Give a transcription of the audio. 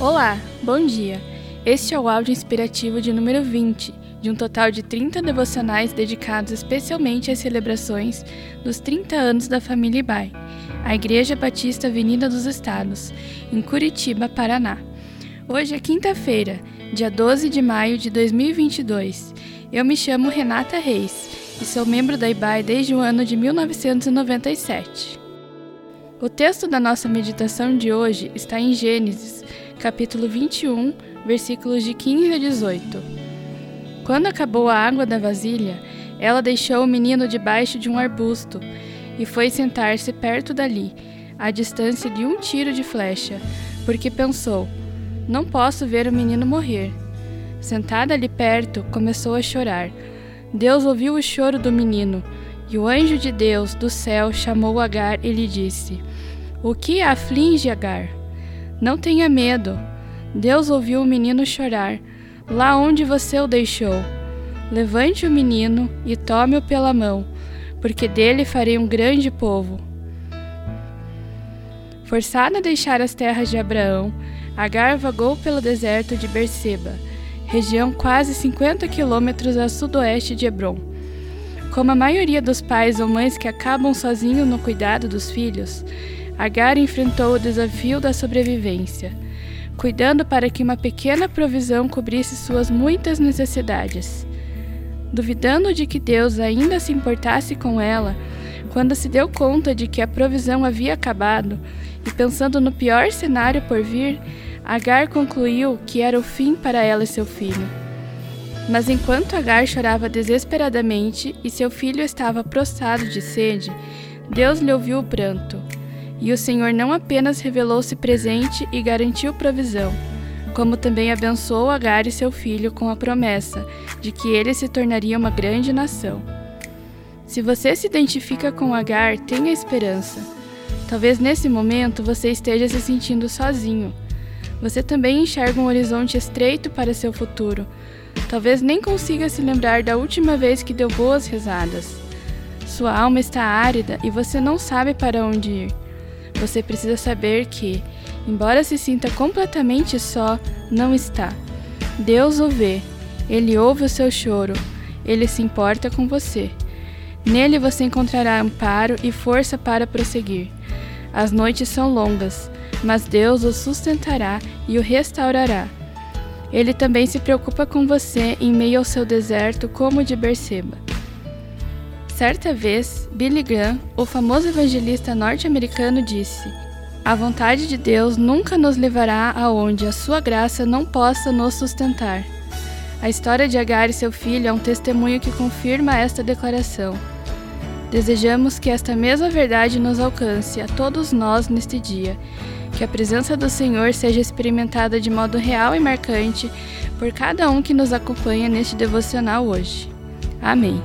Olá, bom dia. Este é o áudio inspirativo de número 20, de um total de 30 devocionais dedicados especialmente às celebrações dos 30 anos da família Ibai, a Igreja Batista Avenida dos Estados, em Curitiba, Paraná. Hoje é quinta-feira, dia 12 de maio de 2022. Eu me chamo Renata Reis e sou membro da IBAI desde o ano de 1997. O texto da nossa meditação de hoje está em Gênesis, capítulo 21, versículos de 15 a 18. Quando acabou a água da vasilha, ela deixou o menino debaixo de um arbusto e foi sentar-se perto dali, à distância de um tiro de flecha, porque pensou: Não posso ver o menino morrer. Sentada ali perto, começou a chorar. Deus ouviu o choro do menino, e o anjo de Deus do céu chamou Agar e lhe disse: O que aflige Agar? Não tenha medo. Deus ouviu o menino chorar, lá onde você o deixou. Levante o menino e tome-o pela mão, porque dele farei um grande povo. Forçada a deixar as terras de Abraão, Agar vagou pelo deserto de Berseba, região quase 50 quilômetros a sudoeste de Hebron. Como a maioria dos pais ou mães que acabam sozinhos no cuidado dos filhos, Agar enfrentou o desafio da sobrevivência, cuidando para que uma pequena provisão cobrisse suas muitas necessidades. Duvidando de que Deus ainda se importasse com ela, quando se deu conta de que a provisão havia acabado e pensando no pior cenário por vir, Agar concluiu que era o fim para ela e seu filho. Mas enquanto Agar chorava desesperadamente e seu filho estava prostrado de sede, Deus lhe ouviu o pranto. E o Senhor não apenas revelou-se presente e garantiu provisão, como também abençoou Agar e seu filho com a promessa de que ele se tornaria uma grande nação. Se você se identifica com Agar, tenha esperança. Talvez nesse momento você esteja se sentindo sozinho. Você também enxerga um horizonte estreito para seu futuro. Talvez nem consiga se lembrar da última vez que deu boas risadas. Sua alma está árida e você não sabe para onde ir. Você precisa saber que, embora se sinta completamente só, não está. Deus o vê, ele ouve o seu choro, ele se importa com você. Nele você encontrará amparo e força para prosseguir. As noites são longas, mas Deus o sustentará e o restaurará. Ele também se preocupa com você em meio ao seu deserto, como de Berseba. Certa vez, Billy Graham, o famoso evangelista norte-americano, disse: A vontade de Deus nunca nos levará aonde a sua graça não possa nos sustentar. A história de Agar e seu filho é um testemunho que confirma esta declaração. Desejamos que esta mesma verdade nos alcance a todos nós neste dia, que a presença do Senhor seja experimentada de modo real e marcante por cada um que nos acompanha neste devocional hoje. Amém.